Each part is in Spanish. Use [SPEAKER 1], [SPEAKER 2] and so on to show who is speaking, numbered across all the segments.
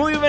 [SPEAKER 1] Muy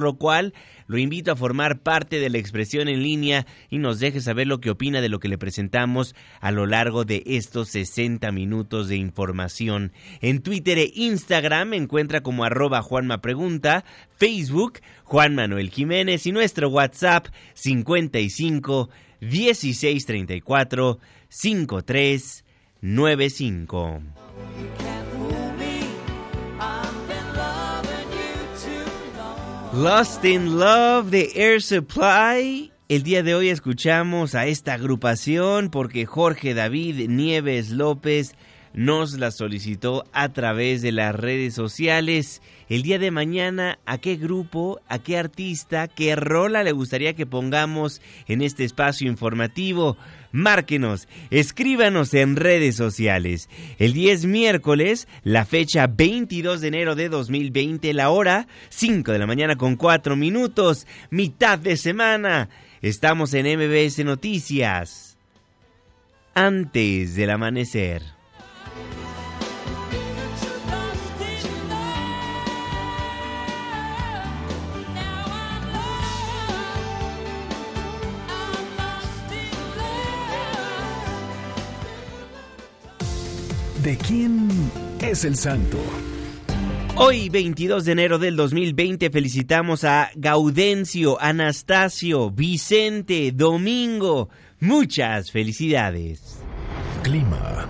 [SPEAKER 1] lo cual lo invito a formar parte de la expresión en línea y nos deje saber lo que opina de lo que le presentamos a lo largo de estos 60 minutos de información. En Twitter e Instagram encuentra como arroba Juanma Pregunta, Facebook Juan Manuel Jiménez y nuestro WhatsApp 55 1634 5395. Lost in Love de Air Supply. El día de hoy escuchamos a esta agrupación porque Jorge David Nieves López nos la solicitó a través de las redes sociales. El día de mañana, ¿a qué grupo, a qué artista, qué rola le gustaría que pongamos en este espacio informativo? Márquenos, escríbanos en redes sociales. El 10 miércoles, la fecha 22 de enero de 2020, la hora 5 de la mañana con 4 minutos, mitad de semana. Estamos en MBS Noticias. Antes del amanecer.
[SPEAKER 2] ¿De quién es el santo?
[SPEAKER 1] Hoy, 22 de enero del 2020, felicitamos a Gaudencio, Anastasio, Vicente, Domingo. Muchas felicidades.
[SPEAKER 2] Clima.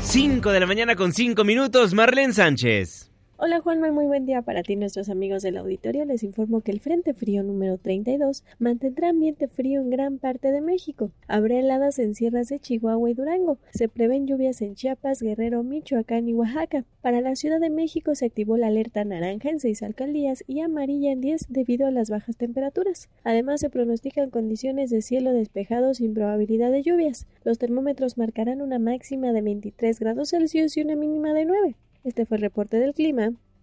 [SPEAKER 1] 5 de la mañana con 5 minutos, Marlene Sánchez.
[SPEAKER 3] Hola Juanma, muy buen día para ti nuestros amigos del auditorio. Les informo que el Frente Frío número 32 mantendrá ambiente frío en gran parte de México. Habrá heladas en sierras de Chihuahua y Durango. Se prevén lluvias en Chiapas, Guerrero, Michoacán y Oaxaca. Para la Ciudad de México se activó la alerta naranja en seis alcaldías y amarilla en 10 debido a las bajas temperaturas. Además se pronostican condiciones de cielo despejado sin probabilidad de lluvias. Los termómetros marcarán una máxima de 23 grados Celsius y una mínima de 9. Este fue el reporte del clima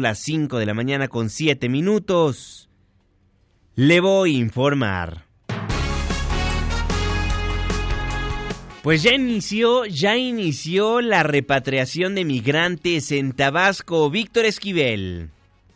[SPEAKER 1] las 5 de la mañana con 7 minutos. Le voy a informar. Pues ya inició, ya inició la repatriación de migrantes en Tabasco. Víctor Esquivel.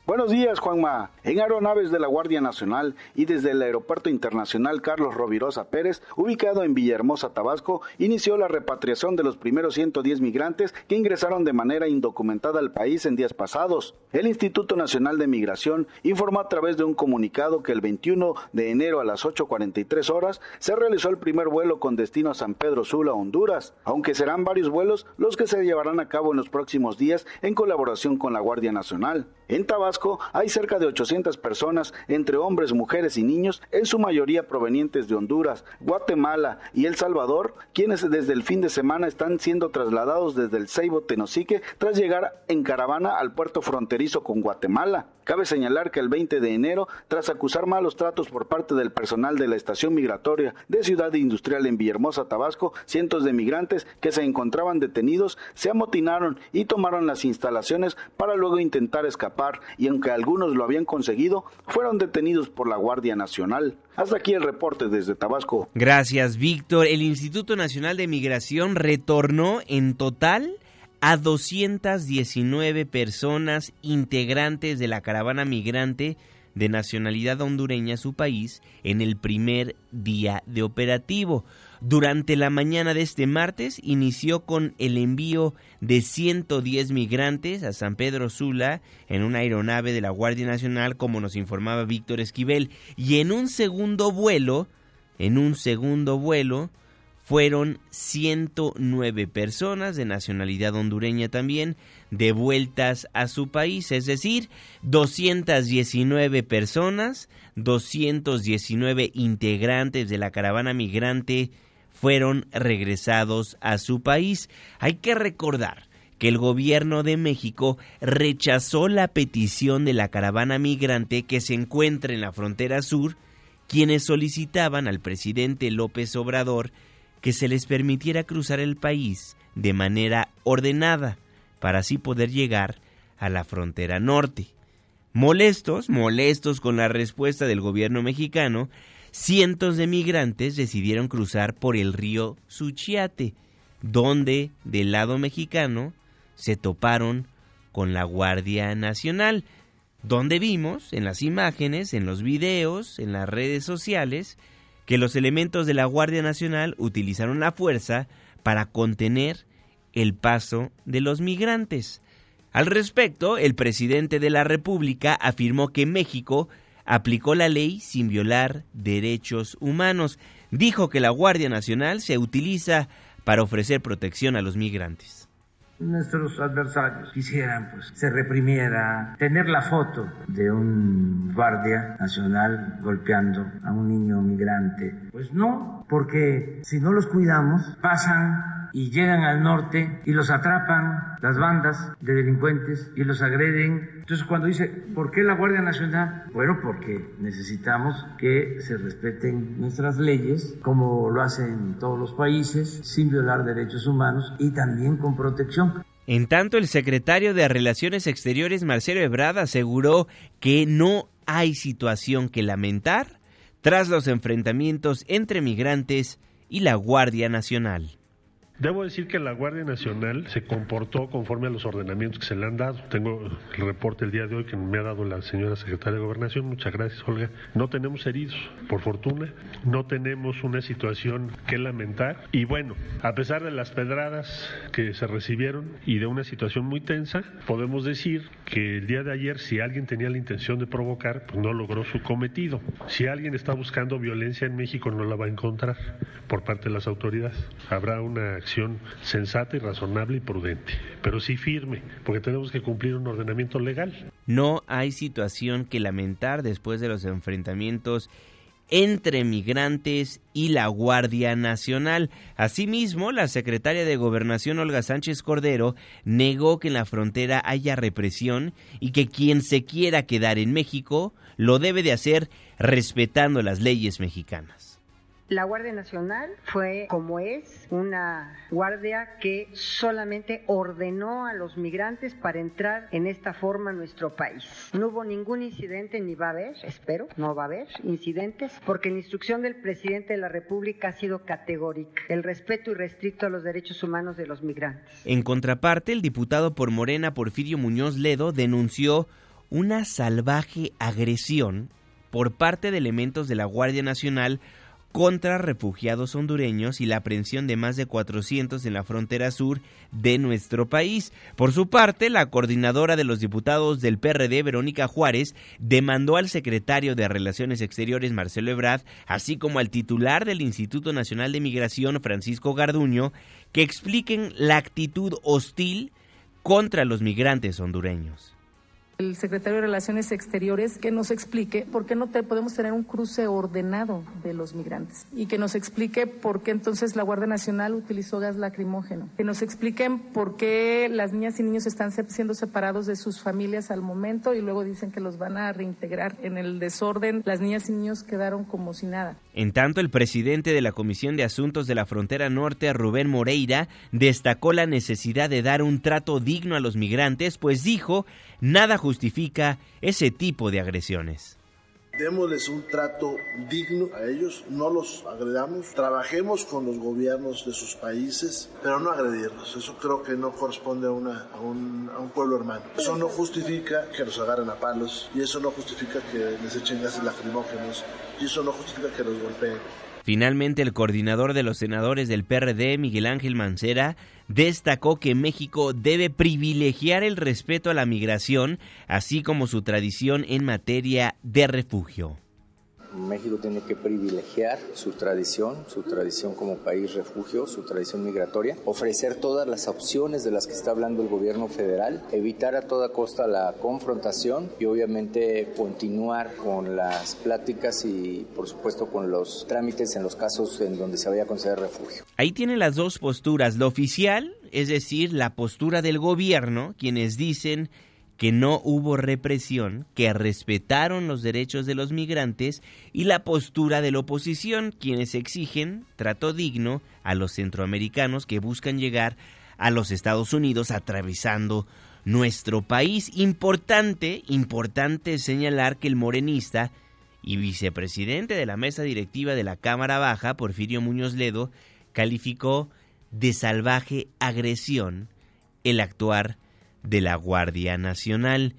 [SPEAKER 4] Buenos días, Juanma. En aeronaves de la Guardia Nacional y desde el Aeropuerto Internacional Carlos Rovirosa Pérez, ubicado en Villahermosa, Tabasco, inició la repatriación de los primeros 110 migrantes que ingresaron de manera indocumentada al país en días pasados. El Instituto Nacional de Migración informó a través de un comunicado que el 21 de enero a las 8.43 horas se realizó el primer vuelo con destino a San Pedro Sula, Honduras, aunque serán varios vuelos los que se llevarán a cabo en los próximos días en colaboración con la Guardia Nacional. En Tabasco hay cerca de 800 personas, entre hombres, mujeres y niños, en su mayoría provenientes de Honduras, Guatemala y El Salvador, quienes desde el fin de semana están siendo trasladados desde el Ceibo Tenosique tras llegar en caravana al puerto fronterizo con Guatemala. Cabe señalar que el 20 de enero, tras acusar malos tratos por parte del personal de la estación migratoria de Ciudad Industrial en Villahermosa, Tabasco, cientos de migrantes que se encontraban detenidos se amotinaron y tomaron las instalaciones para luego intentar escapar y aunque algunos lo habían conseguido, fueron detenidos por la Guardia Nacional. Hasta aquí el reporte desde Tabasco.
[SPEAKER 1] Gracias, Víctor. El Instituto Nacional de Migración retornó en total a 219 personas integrantes de la caravana migrante de nacionalidad hondureña a su país en el primer día de operativo. Durante la mañana de este martes inició con el envío de 110 migrantes a San Pedro Sula en una aeronave de la Guardia Nacional, como nos informaba Víctor Esquivel, y en un segundo vuelo, en un segundo vuelo, fueron 109 personas de nacionalidad hondureña también devueltas a su país, es decir, 219 personas, 219 integrantes de la caravana migrante fueron regresados a su país. Hay que recordar que el gobierno de México rechazó la petición de la caravana migrante que se encuentra en la frontera sur, quienes solicitaban al presidente López Obrador que se les permitiera cruzar el país de manera ordenada para así poder llegar a la frontera norte. Molestos, molestos con la respuesta del gobierno mexicano, cientos de migrantes decidieron cruzar por el río Suchiate, donde del lado mexicano se toparon con la Guardia Nacional, donde vimos en las imágenes, en los videos, en las redes sociales, que los elementos de la Guardia Nacional utilizaron la fuerza para contener el paso de los migrantes. Al respecto, el presidente de la República afirmó que México aplicó la ley sin violar derechos humanos. Dijo que la Guardia Nacional se utiliza para ofrecer protección a los migrantes
[SPEAKER 5] nuestros adversarios quisieran pues se reprimiera tener la foto de un guardia nacional golpeando a un niño migrante. Pues no, porque si no los cuidamos pasan y llegan al norte y los atrapan las bandas de delincuentes y los agreden. Entonces cuando dice, ¿por qué la Guardia Nacional? Bueno, porque necesitamos que se respeten nuestras leyes, como lo hacen todos los países, sin violar derechos humanos y también con protección.
[SPEAKER 1] En tanto, el secretario de Relaciones Exteriores, Marcelo Ebrard, aseguró que no hay situación que lamentar tras los enfrentamientos entre migrantes y la Guardia Nacional.
[SPEAKER 6] Debo decir que la Guardia Nacional se comportó conforme a los ordenamientos que se le han dado. Tengo el reporte el día de hoy que me ha dado la señora secretaria de Gobernación. Muchas gracias, Olga. No tenemos heridos, por fortuna. No tenemos una situación que lamentar. Y bueno, a pesar de las pedradas que se recibieron y de una situación muy tensa, podemos decir que el día de ayer, si alguien tenía la intención de provocar, pues no logró su cometido. Si alguien está buscando violencia en México, no la va a encontrar por parte de las autoridades. Habrá una sensata y razonable y prudente, pero sí firme, porque tenemos que cumplir un ordenamiento legal.
[SPEAKER 1] No hay situación que lamentar después de los enfrentamientos entre migrantes y la Guardia Nacional. Asimismo, la secretaria de Gobernación Olga Sánchez Cordero negó que en la frontera haya represión y que quien se quiera quedar en México lo debe de hacer respetando las leyes mexicanas.
[SPEAKER 7] La Guardia Nacional fue, como es, una guardia que solamente ordenó a los migrantes para entrar en esta forma a nuestro país. No hubo ningún incidente, ni va a haber, espero, no va a haber incidentes, porque la instrucción del presidente de la República ha sido categórica, el respeto irrestricto a los derechos humanos de los migrantes.
[SPEAKER 1] En contraparte, el diputado por Morena, Porfirio Muñoz Ledo, denunció una salvaje agresión por parte de elementos de la Guardia Nacional contra refugiados hondureños y la aprehensión de más de 400 en la frontera sur de nuestro país. Por su parte, la coordinadora de los diputados del PRD, Verónica Juárez, demandó al secretario de Relaciones Exteriores, Marcelo Ebrard, así como al titular del Instituto Nacional de Migración, Francisco Garduño, que expliquen la actitud hostil contra los migrantes hondureños
[SPEAKER 8] el secretario de Relaciones Exteriores que nos explique por qué no te, podemos tener un cruce ordenado de los migrantes y que nos explique por qué entonces la Guardia Nacional utilizó gas lacrimógeno, que nos expliquen por qué las niñas y niños están siendo separados de sus familias al momento y luego dicen que los van a reintegrar. En el desorden, las niñas y niños quedaron como si nada.
[SPEAKER 1] En tanto, el presidente de la Comisión de Asuntos de la Frontera Norte, Rubén Moreira, destacó la necesidad de dar un trato digno a los migrantes, pues dijo Nada justifica ese tipo de agresiones.
[SPEAKER 9] Démosles un trato digno a ellos, no los agredamos, trabajemos con los gobiernos de sus países, pero no agredirlos. Eso creo que no corresponde a, una, a, un, a un pueblo hermano. Eso no justifica que los agarren a palos, y eso no justifica que les echen gases lacrimógenos, y eso no justifica que los golpeen.
[SPEAKER 1] Finalmente, el coordinador de los senadores del PRD, Miguel Ángel Mancera, destacó que México debe privilegiar el respeto a la migración, así como su tradición en materia de refugio.
[SPEAKER 10] México tiene que privilegiar su tradición, su tradición como país refugio, su tradición migratoria, ofrecer todas las opciones de las que está hablando el gobierno federal, evitar a toda costa la confrontación y obviamente continuar con las pláticas y por supuesto con los trámites en los casos en donde se vaya a conceder refugio.
[SPEAKER 1] Ahí tiene las dos posturas, la oficial, es decir, la postura del gobierno, quienes dicen que no hubo represión, que respetaron los derechos de los migrantes y la postura de la oposición, quienes exigen trato digno a los centroamericanos que buscan llegar a los Estados Unidos atravesando nuestro país. Importante, importante señalar que el morenista y vicepresidente de la mesa directiva de la Cámara Baja, Porfirio Muñoz Ledo, calificó de salvaje agresión el actuar de la Guardia Nacional.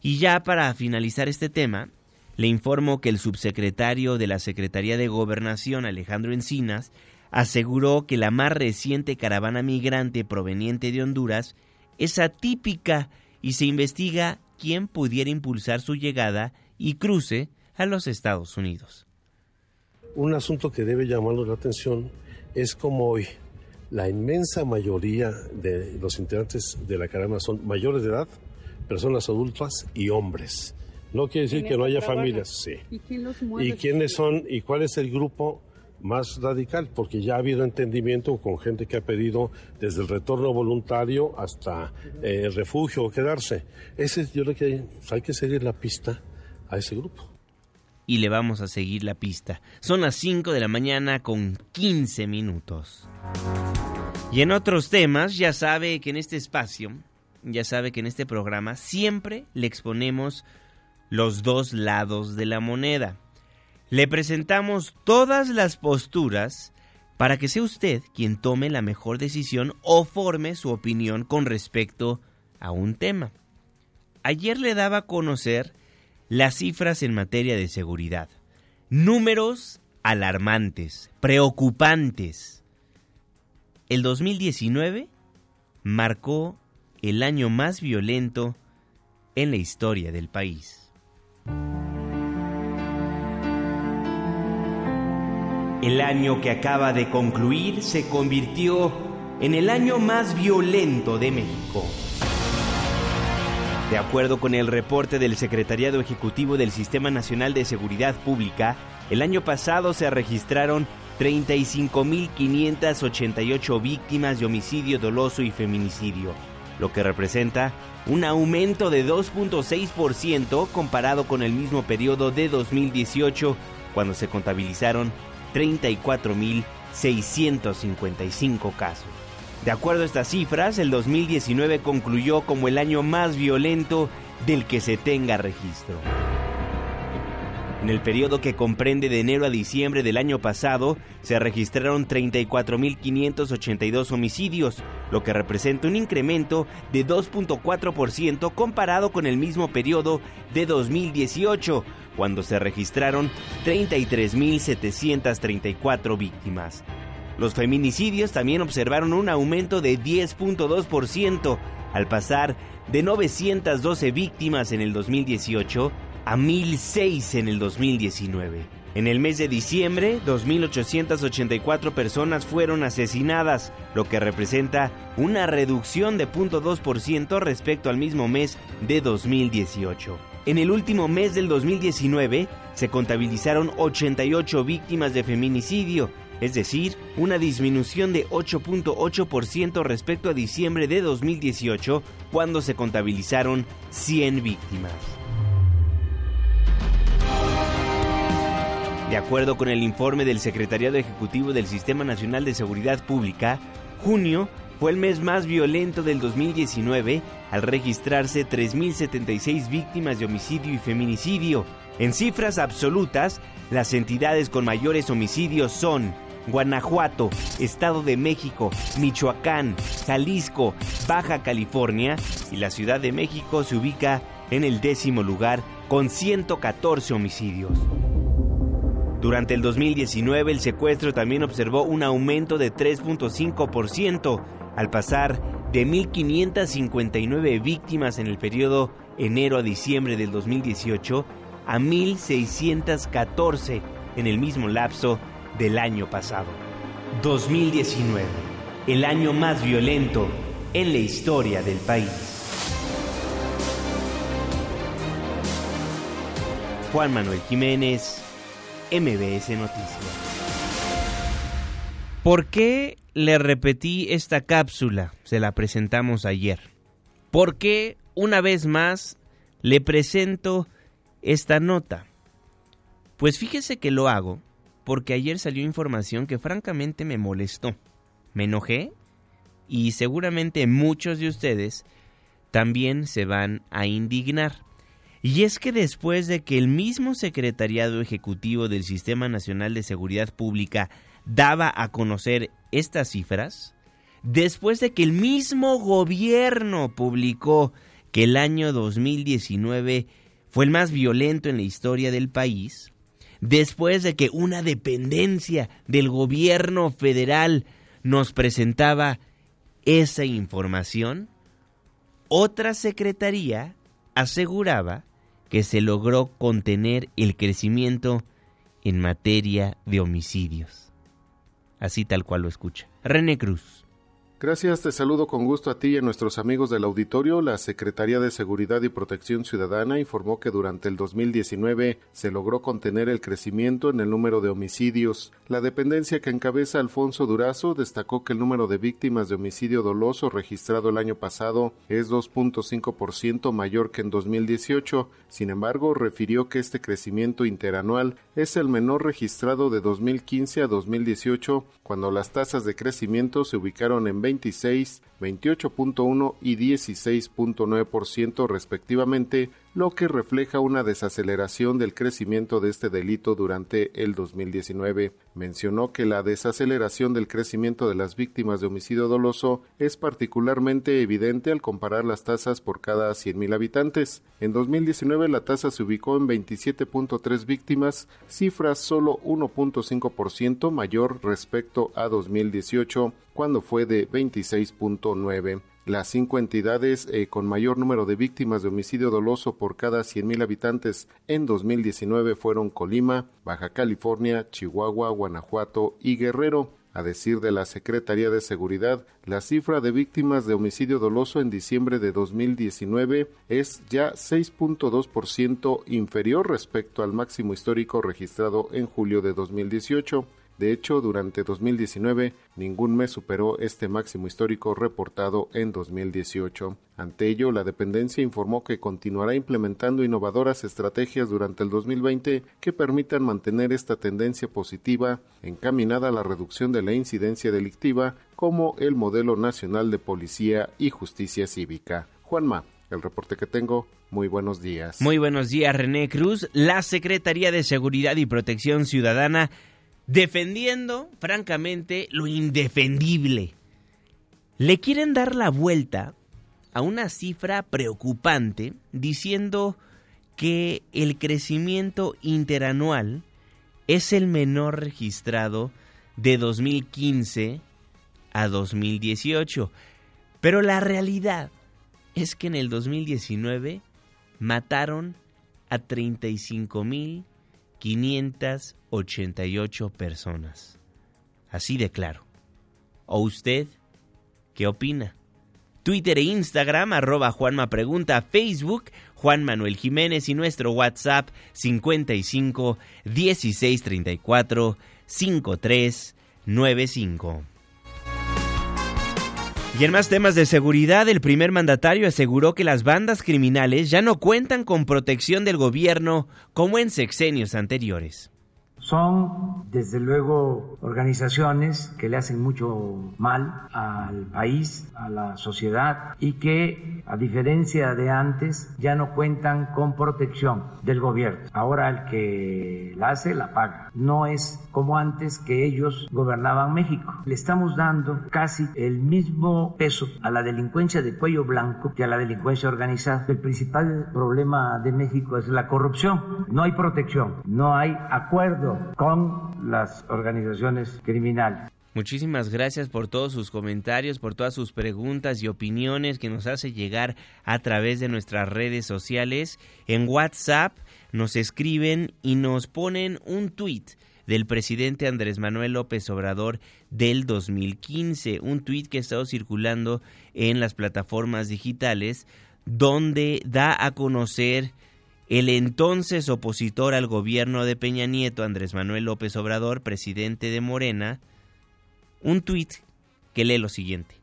[SPEAKER 1] Y ya para finalizar este tema, le informo que el subsecretario de la Secretaría de Gobernación, Alejandro Encinas, aseguró que la más reciente caravana migrante proveniente de Honduras es atípica y se investiga quién pudiera impulsar su llegada y cruce a los Estados Unidos.
[SPEAKER 11] Un asunto que debe llamarnos la atención es como hoy la inmensa mayoría de los integrantes de la caravana son mayores de edad, personas adultas y hombres. No quiere decir que no haya familias, sí. ¿Y, quién los ¿Y quiénes son y cuál es el grupo más radical? Porque ya ha habido entendimiento con gente que ha pedido desde el retorno voluntario hasta eh, el refugio o quedarse. Ese yo creo que hay que seguir la pista a ese grupo
[SPEAKER 1] y le vamos a seguir la pista. Son las 5 de la mañana con 15 minutos. Y en otros temas, ya sabe que en este espacio, ya sabe que en este programa siempre le exponemos los dos lados de la moneda. Le presentamos todas las posturas para que sea usted quien tome la mejor decisión o forme su opinión con respecto a un tema. Ayer le daba a conocer las cifras en materia de seguridad. Números alarmantes, preocupantes. El 2019 marcó el año más violento en la historia del país. El año que acaba de concluir se convirtió en el año más violento de México. De acuerdo con el reporte del Secretariado Ejecutivo del Sistema Nacional de Seguridad Pública, el año pasado se registraron 35.588 víctimas de homicidio doloso y feminicidio, lo que representa un aumento de 2.6% comparado con el mismo periodo de 2018, cuando se contabilizaron 34.655 casos. De acuerdo a estas cifras, el 2019 concluyó como el año más violento del que se tenga registro. En el periodo que comprende de enero a diciembre del año pasado, se registraron 34.582 homicidios, lo que representa un incremento de 2.4% comparado con el mismo periodo de 2018, cuando se registraron 33.734 víctimas. Los feminicidios también observaron un aumento de 10.2%, al pasar de 912 víctimas en el 2018 a 1006 en el 2019. En el mes de diciembre, 2.884 personas fueron asesinadas, lo que representa una reducción de 0.2% respecto al mismo mes de 2018. En el último mes del 2019 se contabilizaron 88 víctimas de feminicidio, es decir, una disminución de 8.8% respecto a diciembre de 2018, cuando se contabilizaron 100 víctimas. De acuerdo con el informe del Secretariado Ejecutivo del Sistema Nacional de Seguridad Pública, junio fue el mes más violento del 2019 al registrarse 3.076 víctimas de homicidio y feminicidio. En cifras absolutas, las entidades con mayores homicidios son Guanajuato, Estado de México, Michoacán, Jalisco, Baja California y la Ciudad de México se ubica en el décimo lugar con 114 homicidios. Durante el 2019 el secuestro también observó un aumento de 3.5% al pasar de 1.559 víctimas en el periodo enero a diciembre del 2018 a 1.614 en el mismo lapso del año pasado. 2019, el año más violento en la historia del país. Juan Manuel Jiménez, MBS Noticias. ¿Por qué le repetí esta cápsula? Se la presentamos ayer. ¿Por qué una vez más le presento esta nota? Pues fíjese que lo hago porque ayer salió información que francamente me molestó. Me enojé y seguramente muchos de ustedes también se van a indignar. Y es que después de que el mismo Secretariado Ejecutivo del Sistema Nacional de Seguridad Pública daba a conocer estas cifras, después de que el mismo gobierno publicó que el año 2019 fue el más violento en la historia del país, después de que una dependencia del gobierno federal nos presentaba esa información, otra secretaría aseguraba que se logró contener el crecimiento en materia de homicidios. Así tal cual lo escucha. René Cruz.
[SPEAKER 12] Gracias, te saludo con gusto a ti y a nuestros amigos del auditorio. La Secretaría de Seguridad y Protección Ciudadana informó que durante el 2019 se logró contener el crecimiento en el número de homicidios. La dependencia que encabeza Alfonso Durazo destacó que el número de víctimas de homicidio doloso registrado el año pasado es 2.5% mayor que en 2018. Sin embargo, refirió que este crecimiento interanual es el menor registrado de 2015 a 2018, cuando las tasas de crecimiento se ubicaron en 26, 28.1 y 16.9% respectivamente, lo que refleja una desaceleración del crecimiento de este delito durante el 2019. Mencionó que la desaceleración del crecimiento de las víctimas de homicidio doloso es particularmente evidente al comparar las tasas por cada 100.000 habitantes. En 2019 la tasa se ubicó en 27.3 víctimas, cifra solo 1.5% mayor respecto a 2018, cuando fue de 26.9. Las cinco entidades eh, con mayor número de víctimas de homicidio doloso por cada 100.000 habitantes en 2019 fueron Colima, Baja California, Chihuahua, Guanajuato y Guerrero. A decir de la Secretaría de Seguridad, la cifra de víctimas de homicidio doloso en diciembre de 2019 es ya 6.2% inferior respecto al máximo histórico registrado en julio de 2018. De hecho, durante 2019 ningún mes superó este máximo histórico reportado en 2018. Ante ello, la dependencia informó que continuará implementando innovadoras estrategias durante el 2020 que permitan mantener esta tendencia positiva encaminada a la reducción de la incidencia delictiva como el modelo nacional de policía y justicia cívica. Juanma, el reporte que tengo. Muy buenos días.
[SPEAKER 1] Muy buenos días, René Cruz. La Secretaría de Seguridad y Protección Ciudadana defendiendo, francamente, lo indefendible. Le quieren dar la vuelta a una cifra preocupante diciendo que el crecimiento interanual es el menor registrado de 2015 a 2018. Pero la realidad es que en el 2019 mataron a 35.588 personas. Así de claro. ¿O usted qué opina? Twitter e Instagram, arroba Juanma Pregunta, Facebook, Juan Manuel Jiménez y nuestro WhatsApp 55 16 34 53 95. Y en más temas de seguridad, el primer mandatario aseguró que las bandas criminales ya no cuentan con protección del gobierno como en sexenios anteriores.
[SPEAKER 5] Son, desde luego, organizaciones que le hacen mucho mal al país, a la sociedad y que, a diferencia de antes, ya no cuentan con protección del gobierno. Ahora el que la hace, la paga. No es como antes que ellos gobernaban México. Le estamos dando casi el mismo peso a la delincuencia de cuello blanco que a la delincuencia organizada. El principal problema de México es la corrupción. No hay protección, no hay acuerdo con las organizaciones criminales.
[SPEAKER 1] Muchísimas gracias por todos sus comentarios, por todas sus preguntas y opiniones que nos hace llegar a través de nuestras redes sociales. En WhatsApp nos escriben y nos ponen un tweet del presidente Andrés Manuel López Obrador del 2015, un tuit que ha estado circulando en las plataformas digitales donde da a conocer el entonces opositor al gobierno de Peña Nieto, Andrés Manuel López Obrador, presidente de Morena, un tuit que lee lo siguiente.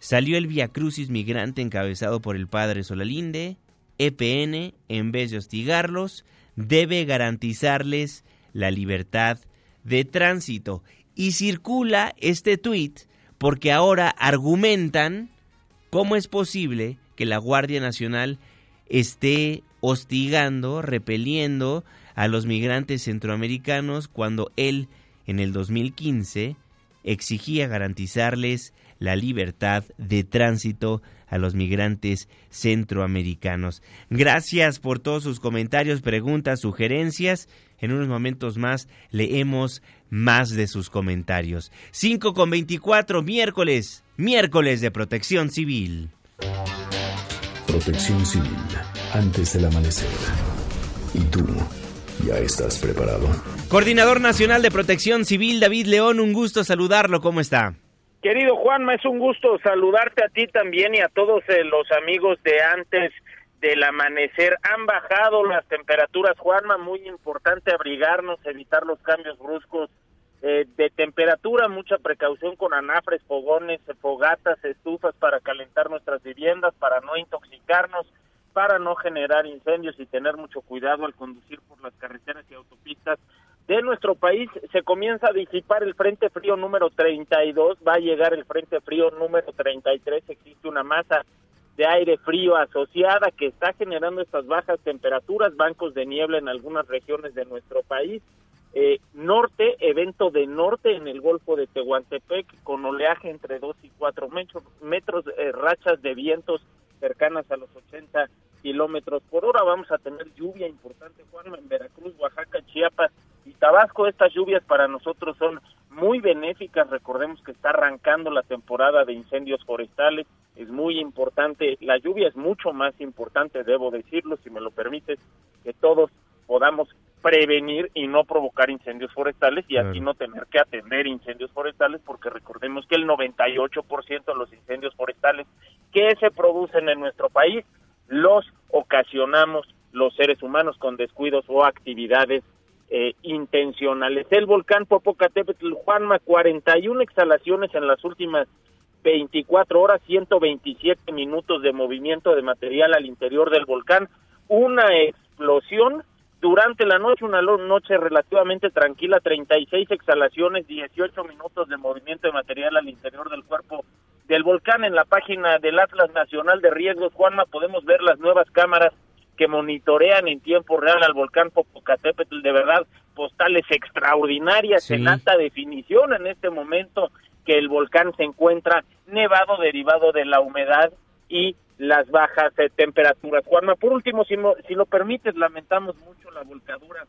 [SPEAKER 1] Salió el Via Crucis migrante encabezado por el padre Solalinde. EPN, en vez de hostigarlos, debe garantizarles la libertad de tránsito. Y circula este tuit porque ahora argumentan cómo es posible que la Guardia Nacional esté hostigando, repeliendo a los migrantes centroamericanos cuando él en el 2015 exigía garantizarles la libertad de tránsito a los migrantes centroamericanos. Gracias por todos sus comentarios, preguntas, sugerencias. En unos momentos más leemos más de sus comentarios. 5 con 24, miércoles, miércoles de protección civil.
[SPEAKER 2] Protección civil, antes del amanecer. ¿Y tú? ¿Ya estás preparado?
[SPEAKER 1] Coordinador Nacional de Protección Civil, David León, un gusto saludarlo. ¿Cómo está?
[SPEAKER 13] Querido Juanma, es un gusto saludarte a ti también y a todos eh, los amigos de antes del amanecer. Han bajado las temperaturas, Juanma, muy importante abrigarnos, evitar los cambios bruscos eh, de temperatura, mucha precaución con anafres, fogones, fogatas, estufas para calentar nuestras viviendas, para no intoxicarnos, para no generar incendios y tener mucho cuidado al conducir por las carreteras y autopistas de nuestro país se comienza a disipar el frente frío número 32, va a llegar el frente frío número 33, existe una masa de aire frío asociada que está generando estas bajas temperaturas, bancos de niebla en algunas regiones de nuestro país. Eh, norte, evento de norte en el Golfo de Tehuantepec, con oleaje entre 2 y 4 metros, metros eh, rachas de vientos cercanas a los 80 kilómetros por hora. Vamos a tener lluvia importante, Juan, en Veracruz, Oaxaca, Chiapas y Tabasco. Estas lluvias para nosotros son muy benéficas. Recordemos que está arrancando la temporada de incendios forestales. Es muy importante. La lluvia es mucho más importante, debo decirlo, si me lo permites, que todos podamos prevenir y no provocar incendios forestales y así no tener que atender incendios forestales porque recordemos que el 98% de los incendios forestales que se producen en nuestro país los ocasionamos los seres humanos con descuidos o actividades eh, intencionales. El volcán Popocatépetl, Juanma, 41 exhalaciones en las últimas 24 horas, 127 minutos de movimiento de material al interior del volcán, una explosión durante la noche, una noche relativamente tranquila, 36 exhalaciones, 18 minutos de movimiento de material al interior del cuerpo del volcán en la página del Atlas Nacional de Riesgos, Juanma, podemos ver las nuevas cámaras que monitorean en tiempo real al volcán Popocatépetl, de verdad, postales extraordinarias
[SPEAKER 1] Sí.
[SPEAKER 13] en alta definición en este momento que el volcán se encuentra nevado derivado de la humedad y las bajas eh, temperaturas. Juanma, por último, si, mo- si lo permites, lamentamos mucho la volcadura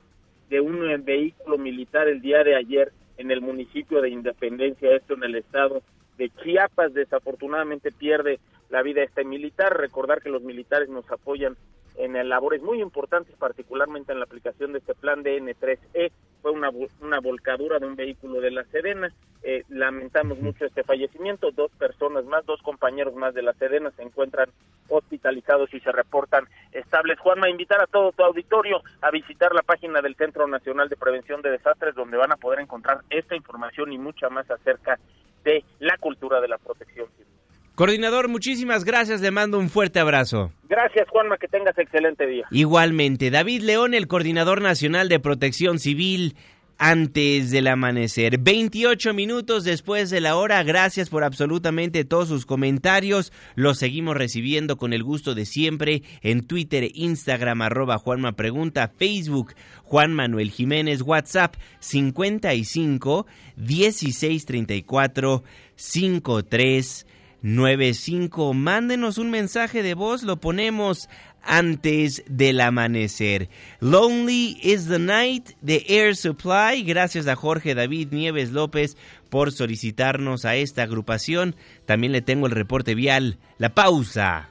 [SPEAKER 13] de un eh, vehículo militar el día de ayer en el municipio de Independencia, esto en el estado de Chiapas. Desafortunadamente pierde la vida este militar. Recordar que los militares nos apoyan en labores muy importantes, particularmente en la aplicación de este plan de N3E. Fue una, una volcadura de un vehículo de la Sedena. Eh, lamentamos mucho este fallecimiento. Dos personas más, dos compañeros más de la Sedena se encuentran hospitalizados y se reportan estables. Juanma, invitar a todo tu auditorio a visitar la página del Centro Nacional de Prevención de Desastres, donde van a poder encontrar esta información y mucha más acerca de la cultura de la protección civil.
[SPEAKER 1] Coordinador, muchísimas gracias, le mando un fuerte abrazo.
[SPEAKER 13] Gracias, Juanma, que tengas excelente día.
[SPEAKER 1] Igualmente, David León, el Coordinador Nacional de Protección Civil, antes del amanecer. 28 minutos después de la hora, gracias por absolutamente todos sus comentarios. Los seguimos recibiendo con el gusto de siempre en Twitter, Instagram, arroba Juanma Pregunta, Facebook, Juan Manuel Jiménez, WhatsApp 55 1634 53 95. Mándenos un mensaje de voz, lo ponemos antes del amanecer. Lonely is the Night de Air Supply. Gracias a Jorge David Nieves López por solicitarnos a esta agrupación. También le tengo el reporte vial, la pausa.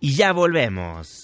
[SPEAKER 1] Y ya volvemos.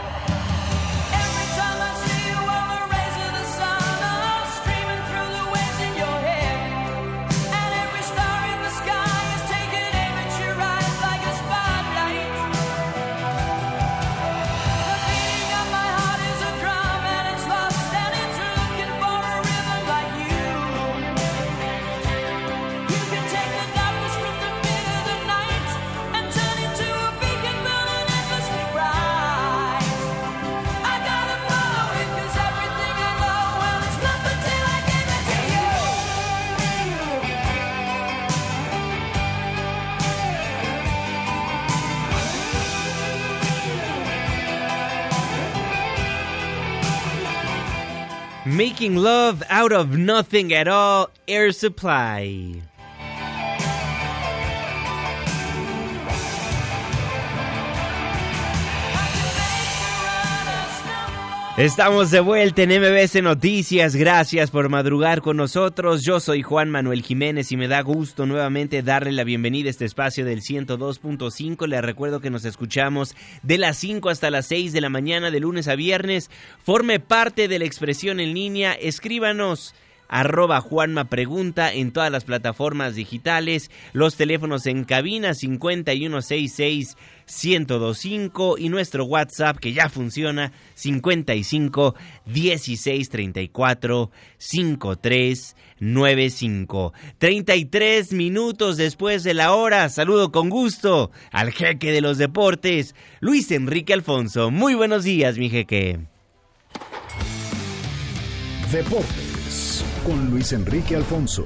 [SPEAKER 2] Making love out of nothing at all, Air Supply. Estamos de vuelta en MBS Noticias. Gracias por madrugar con nosotros. Yo soy Juan Manuel Jiménez y me da gusto nuevamente darle la bienvenida a este espacio del 102.5. Le recuerdo que nos escuchamos de las 5 hasta las 6 de la mañana de lunes a viernes. Forme parte de la expresión en línea. Escríbanos arroba Juanma Pregunta en todas las plataformas digitales, los teléfonos en cabina 5166 1025 y nuestro WhatsApp que ya funciona 55 16 34 53 95. 33 minutos después de la hora, saludo con gusto al jeque de los deportes, Luis Enrique Alfonso. Muy buenos días, mi jeque. Deportes con Luis Enrique Alfonso.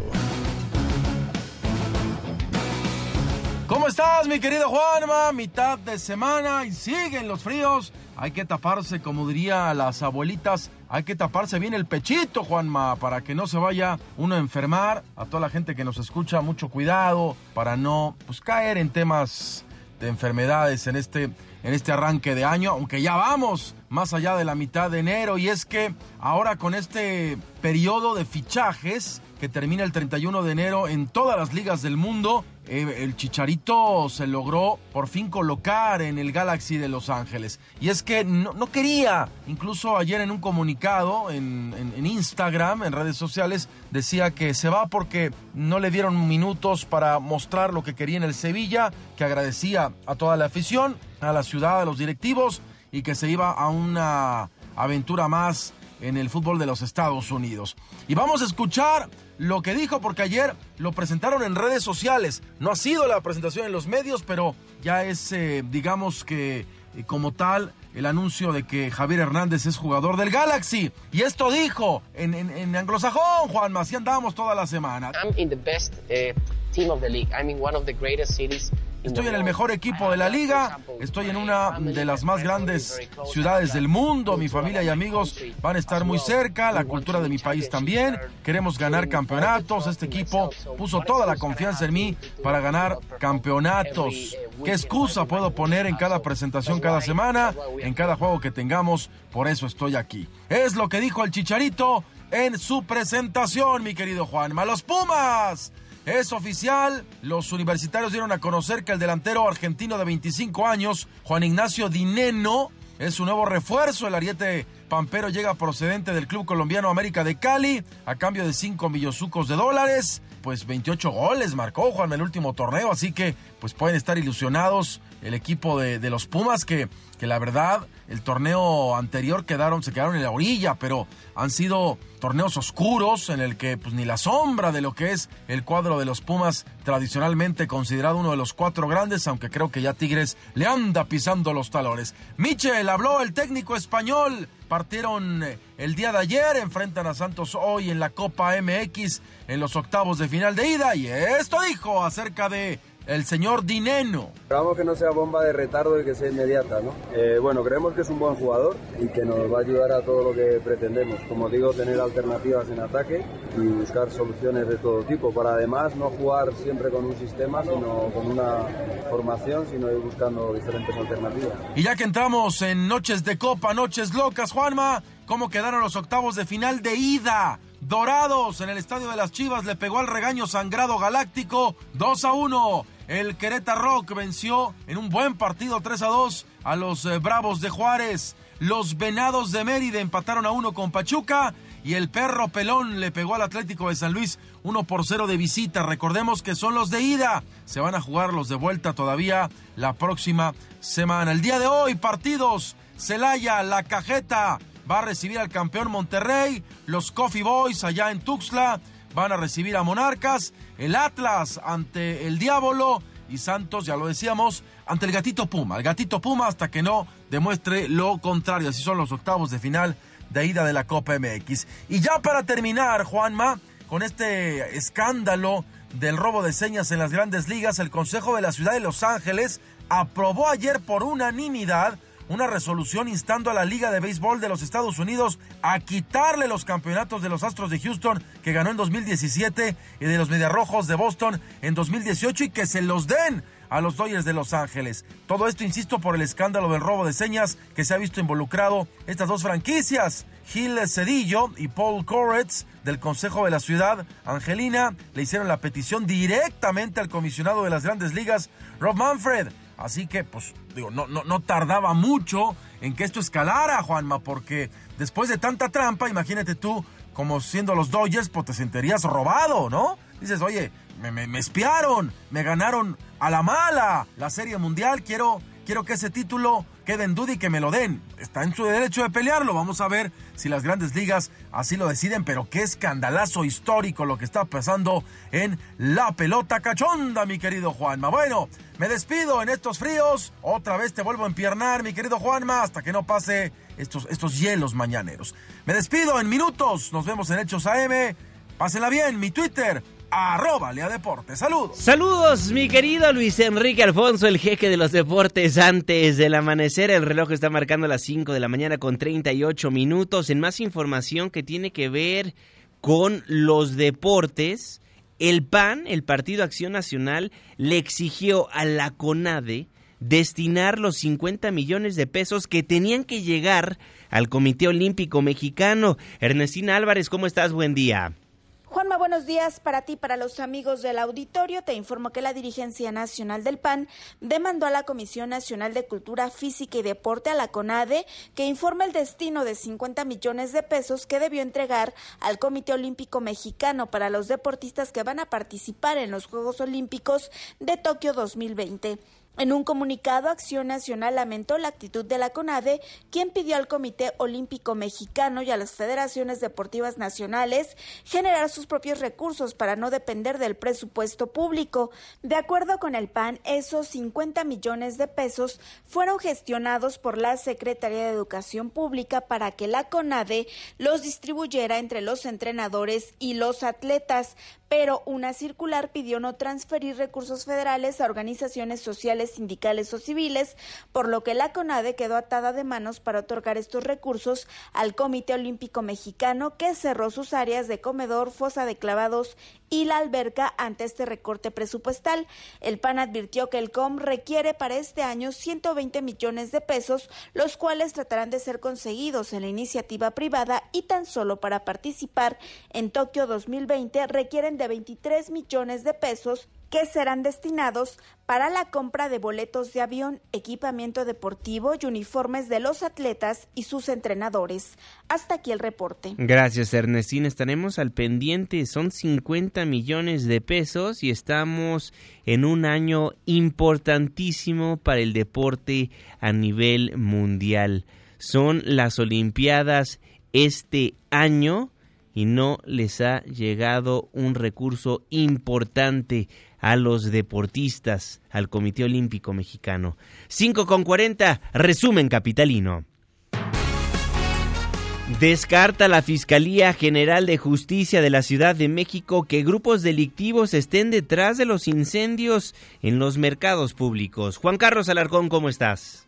[SPEAKER 14] ¿Cómo estás, mi querido Juanma? Mitad de semana y siguen los fríos. Hay que taparse, como diría las abuelitas, hay que taparse bien el pechito, Juanma, para que no se vaya uno a enfermar. A toda la gente que nos escucha, mucho cuidado para no pues, caer en temas de enfermedades en este, en este arranque de año, aunque ya vamos más allá de la mitad de enero. Y es que ahora con este periodo de fichajes que termina el 31 de enero en todas las ligas del mundo. Eh, el Chicharito se logró por fin colocar en el Galaxy de Los Ángeles. Y es que no, no quería, incluso ayer en un comunicado en- en Instagram, en redes sociales, decía que se va porque no le dieron minutos para mostrar lo que quería en el Sevilla, que agradecía a toda la afición, a la ciudad, a los directivos y que se iba a una aventura más en el fútbol de los Estados Unidos. Y vamos a escuchar lo que dijo porque ayer lo presentaron en redes sociales. No ha sido la presentación en los medios, pero ya es, eh, digamos que eh, como tal, el anuncio de que Javier Hernández es jugador del Galaxy. Y esto dijo en, anglosajón, Juanma, así andamos toda la semana.
[SPEAKER 15] I'm in the best uh, team of the league. I'm in one of the greatest cities.
[SPEAKER 14] Estoy en el mejor equipo de la liga, estoy en una de las más grandes ciudades del mundo, mi familia y amigos van a estar muy cerca, la cultura de mi país también, queremos ganar campeonatos, este equipo puso toda la confianza en mí para ganar campeonatos. ¿Qué excusa puedo poner en cada presentación cada semana, en cada juego que tengamos? Por eso estoy aquí. Es lo que dijo el Chicharito en su presentación, mi querido Juanma. Los Pumas es oficial, los universitarios dieron a conocer que el delantero argentino de 25 años, Juan Ignacio Dineno, es su nuevo refuerzo. El ariete pampero llega procedente del club colombiano América de Cali a cambio de 5 millosucos de dólares. Pues 28 goles marcó Juan en el último torneo, así que pues pueden estar ilusionados el equipo de, los Pumas que, que la verdad el torneo anterior quedaron, se quedaron en la orilla, pero han sido torneos oscuros en el que pues ni la sombra de lo que es el cuadro de los Pumas tradicionalmente considerado uno de los cuatro grandes, aunque creo que ya Tigres le anda pisando los talones. Michel habló el técnico español, partieron eh, el día de ayer, enfrentan a Santos hoy en la Copa MX en los octavos de final de ida y esto dijo acerca de el señor Dineno.
[SPEAKER 16] Esperamos que no sea bomba de retardo y que sea inmediata, ¿no? Eh, bueno, creemos que es un buen jugador y que nos va a ayudar a todo lo que pretendemos. Como digo, tener alternativas en ataque y buscar soluciones de todo tipo, para además no jugar siempre con un sistema, sino con una formación, sino ir buscando diferentes alternativas.
[SPEAKER 14] Y ya que entramos en noches de copa, noches locas, Juanma, ¿cómo quedaron los octavos de final de ida? Dorados en el estadio de las Chivas le pegó al regaño sangrado galáctico 2 a 1. El Querétaro Rock venció en un buen partido 3 a 2 a los eh, Bravos de Juárez. Los Venados de Mérida empataron a 1 con Pachuca y el Perro Pelón le pegó al Atlético de San Luis 1 por 0 de visita. Recordemos que son los de ida. Se van a jugar los de vuelta todavía la próxima semana. El día de hoy partidos Celaya, La Cajeta va a recibir al campeón Monterrey, los Coffee Boys allá en Tuxtla van a recibir a Monarcas, el Atlas ante el Diablo y Santos, ya lo decíamos, ante el Gatito Puma. El Gatito Puma hasta que no demuestre lo contrario. Así son los octavos de final de ida de la Copa MX. Y ya para terminar, Juanma, con este escándalo del robo de señas en las grandes ligas, el Consejo de la Ciudad de Los Ángeles aprobó ayer por unanimidad una resolución instando a la Liga de Béisbol de los Estados Unidos a quitarle los campeonatos de los Astros de Houston que ganó en 2017 y de los Mediarrojos de Boston en 2018 y que se los den a los Dodgers de Los Ángeles. Todo esto, insisto, por el escándalo del robo de señas que se ha visto involucrado estas dos franquicias. Gil Cedillo y Paul Koretz del Consejo de la Ciudad Angelina le hicieron la petición directamente al comisionado de las grandes ligas, Rob Manfred. Así que, pues, digo, no, no, no tardaba mucho en que esto escalara, Juanma, porque después de tanta trampa, imagínate tú, como siendo los Dodgers, pues te sentirías robado, ¿no? Dices, oye, me, me, me espiaron, me ganaron a la mala la Serie Mundial, quiero, quiero que ese título quede en duda y que me lo den. Está en su derecho de pelearlo, vamos a ver si las grandes ligas así lo deciden, pero qué escandalazo histórico lo que está pasando en la pelota cachonda, mi querido Juanma. Bueno, me despido en estos fríos, otra vez te vuelvo a empiernar, mi querido Juanma, hasta que no pase estos, estos hielos mañaneros. Me despido en minutos, nos vemos en Hechos AM, pásenla bien, mi Twitter, arroba Lea Deportes. Saludos.
[SPEAKER 2] Saludos, mi querido Luis Enrique Alfonso, el jeque de los deportes. Antes del amanecer, el reloj está marcando las 5 de la mañana con 38 minutos. En más información que tiene que ver con los deportes, el PAN, el Partido Acción Nacional, le exigió a la CONADE destinar los 50 millones de pesos que tenían que llegar al Comité Olímpico Mexicano. Ernestina Álvarez, ¿cómo estás? Buen día.
[SPEAKER 17] Juanma, buenos días para ti, para los amigos del auditorio. Te informo que la dirigencia nacional del PAN demandó a la Comisión Nacional de Cultura Física y Deporte, a la CONADE, que informe el destino de 50 millones de pesos que debió entregar al Comité Olímpico Mexicano para los deportistas que van a participar en los Juegos Olímpicos de Tokio 2020. En un comunicado, Acción Nacional lamentó la actitud de la CONADE, quien pidió al Comité Olímpico Mexicano y a las federaciones deportivas nacionales generar sus propios recursos para no depender del presupuesto público. De acuerdo con el PAN, esos 50 millones de pesos fueron gestionados por la Secretaría de Educación Pública para que la CONADE los distribuyera entre los entrenadores y los atletas pero una circular pidió no transferir recursos federales a organizaciones sociales, sindicales o civiles, por lo que la CONADE quedó atada de manos para otorgar estos recursos al Comité Olímpico Mexicano, que cerró sus áreas de comedor, fosa de clavados y la alberca ante este recorte presupuestal. El PAN advirtió que el COM requiere para este año 120 millones de pesos, los cuales tratarán de ser conseguidos en la iniciativa privada y tan solo para participar en Tokio 2020 requieren de 23 millones de pesos que serán destinados para la compra de boletos de avión, equipamiento deportivo y uniformes de los atletas y sus entrenadores. Hasta aquí el reporte.
[SPEAKER 1] Gracias, Ernestina. Estaremos al pendiente. Son 50 millones de pesos y estamos en un año importantísimo para el deporte a nivel mundial. Son las Olimpiadas este año y no les ha llegado un recurso importante a los deportistas, al Comité Olímpico Mexicano. 5 con 40, resumen capitalino. Descarta la Fiscalía General de Justicia de la Ciudad de México que grupos delictivos estén detrás de los incendios en los mercados públicos. Juan Carlos Alarcón, ¿cómo estás?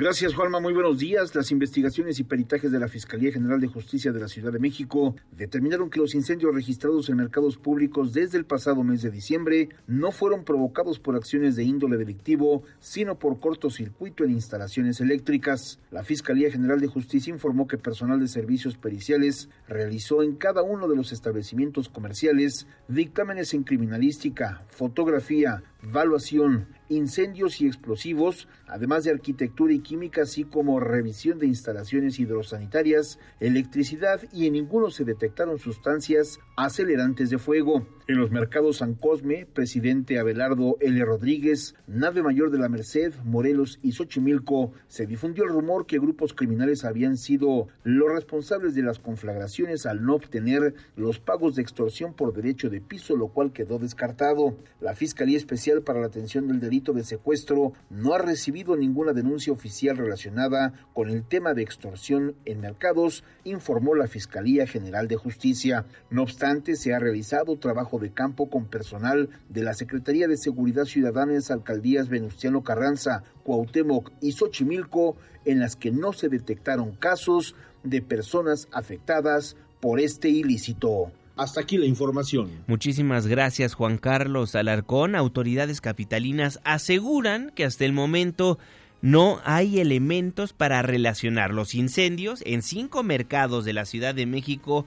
[SPEAKER 18] Gracias, Juanma. Muy buenos días. Las investigaciones y peritajes de la Fiscalía General de Justicia de la Ciudad de México determinaron que los incendios registrados en mercados públicos desde el pasado mes de diciembre no fueron provocados por acciones de índole delictivo, sino por cortocircuito en instalaciones eléctricas. La Fiscalía General de Justicia informó que personal de servicios periciales realizó en cada uno de los establecimientos comerciales dictámenes en criminalística, fotografía, evaluación, incendios y explosivos, además de arquitectura y química, así como revisión de instalaciones hidrosanitarias, electricidad y en ninguno se detectaron sustancias acelerantes de fuego. En los mercados San Cosme, presidente Abelardo L. Rodríguez, nave mayor de la Merced, Morelos y Xochimilco, se difundió el rumor que grupos criminales habían sido los responsables de las conflagraciones al no obtener los pagos de extorsión por derecho de piso, lo cual quedó descartado. La Fiscalía Especial para la Atención del Delito de Secuestro no ha recibido ninguna denuncia oficial relacionada con el tema de extorsión en mercados, informó la Fiscalía General de Justicia. No obstante, se ha realizado trabajo de campo con personal de la Secretaría de Seguridad Ciudadana en las alcaldías Venustiano Carranza, Cuauhtémoc y Xochimilco, en las que no se detectaron casos de personas afectadas por este ilícito. Hasta aquí la información.
[SPEAKER 1] Muchísimas gracias Juan Carlos Alarcón. Autoridades capitalinas aseguran que hasta el momento no hay elementos para relacionar los incendios en cinco mercados de la Ciudad de México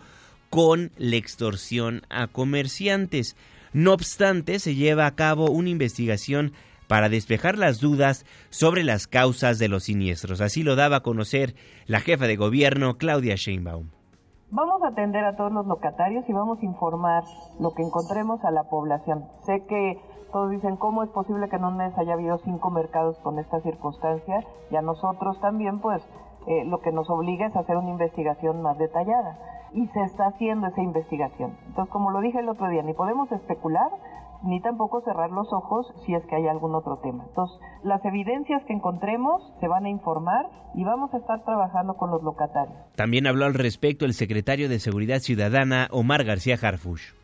[SPEAKER 1] con la extorsión a comerciantes. No obstante, se lleva a cabo una investigación para despejar las dudas sobre las causas de los siniestros. Así lo daba a conocer la jefa de gobierno, Claudia Sheinbaum.
[SPEAKER 19] Vamos a atender a todos los locatarios y vamos a informar lo que encontremos a la población. Sé que todos dicen, ¿cómo es posible que no les haya habido cinco mercados con esta circunstancia? Y a nosotros también, pues, eh, lo que nos obliga es a hacer una investigación más detallada. Y se está haciendo esa investigación. Entonces, como lo dije el otro día, ni podemos especular, ni tampoco cerrar los ojos si es que hay algún otro tema. Entonces, las evidencias que encontremos se van a informar y vamos a estar trabajando con los locatarios.
[SPEAKER 1] También habló al respecto el secretario de Seguridad Ciudadana, Omar García Harfush.